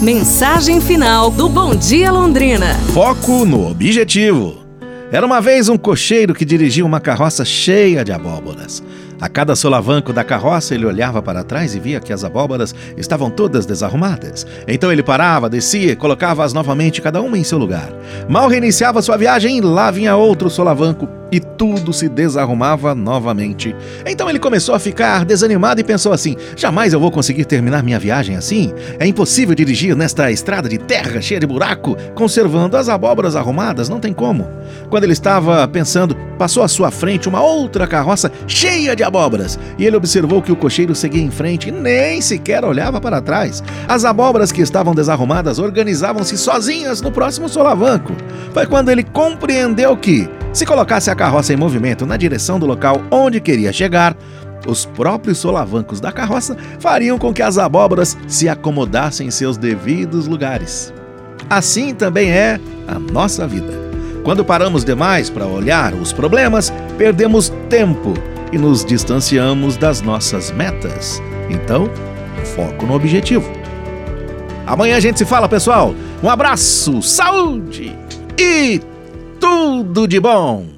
Mensagem final do Bom Dia Londrina. Foco no objetivo. Era uma vez um cocheiro que dirigia uma carroça cheia de abóboras. A cada solavanco da carroça ele olhava para trás e via que as abóboras estavam todas desarrumadas. Então ele parava, descia e colocava-as novamente cada uma em seu lugar. Mal reiniciava sua viagem lá vinha outro solavanco e tudo se desarrumava novamente. Então ele começou a ficar desanimado e pensou assim: jamais eu vou conseguir terminar minha viagem assim? É impossível dirigir nesta estrada de terra cheia de buraco, conservando as abóboras arrumadas, não tem como. Quando ele estava pensando, passou à sua frente uma outra carroça cheia de abóboras e ele observou que o cocheiro seguia em frente e nem sequer olhava para trás. As abóboras que estavam desarrumadas organizavam-se sozinhas no próximo solavanco. Foi quando ele compreendeu que, se colocasse a carroça em movimento na direção do local onde queria chegar, os próprios solavancos da carroça fariam com que as abóboras se acomodassem em seus devidos lugares. Assim também é a nossa vida. Quando paramos demais para olhar os problemas, perdemos tempo e nos distanciamos das nossas metas. Então, foco no objetivo. Amanhã a gente se fala, pessoal. Um abraço, saúde e tudo de bom!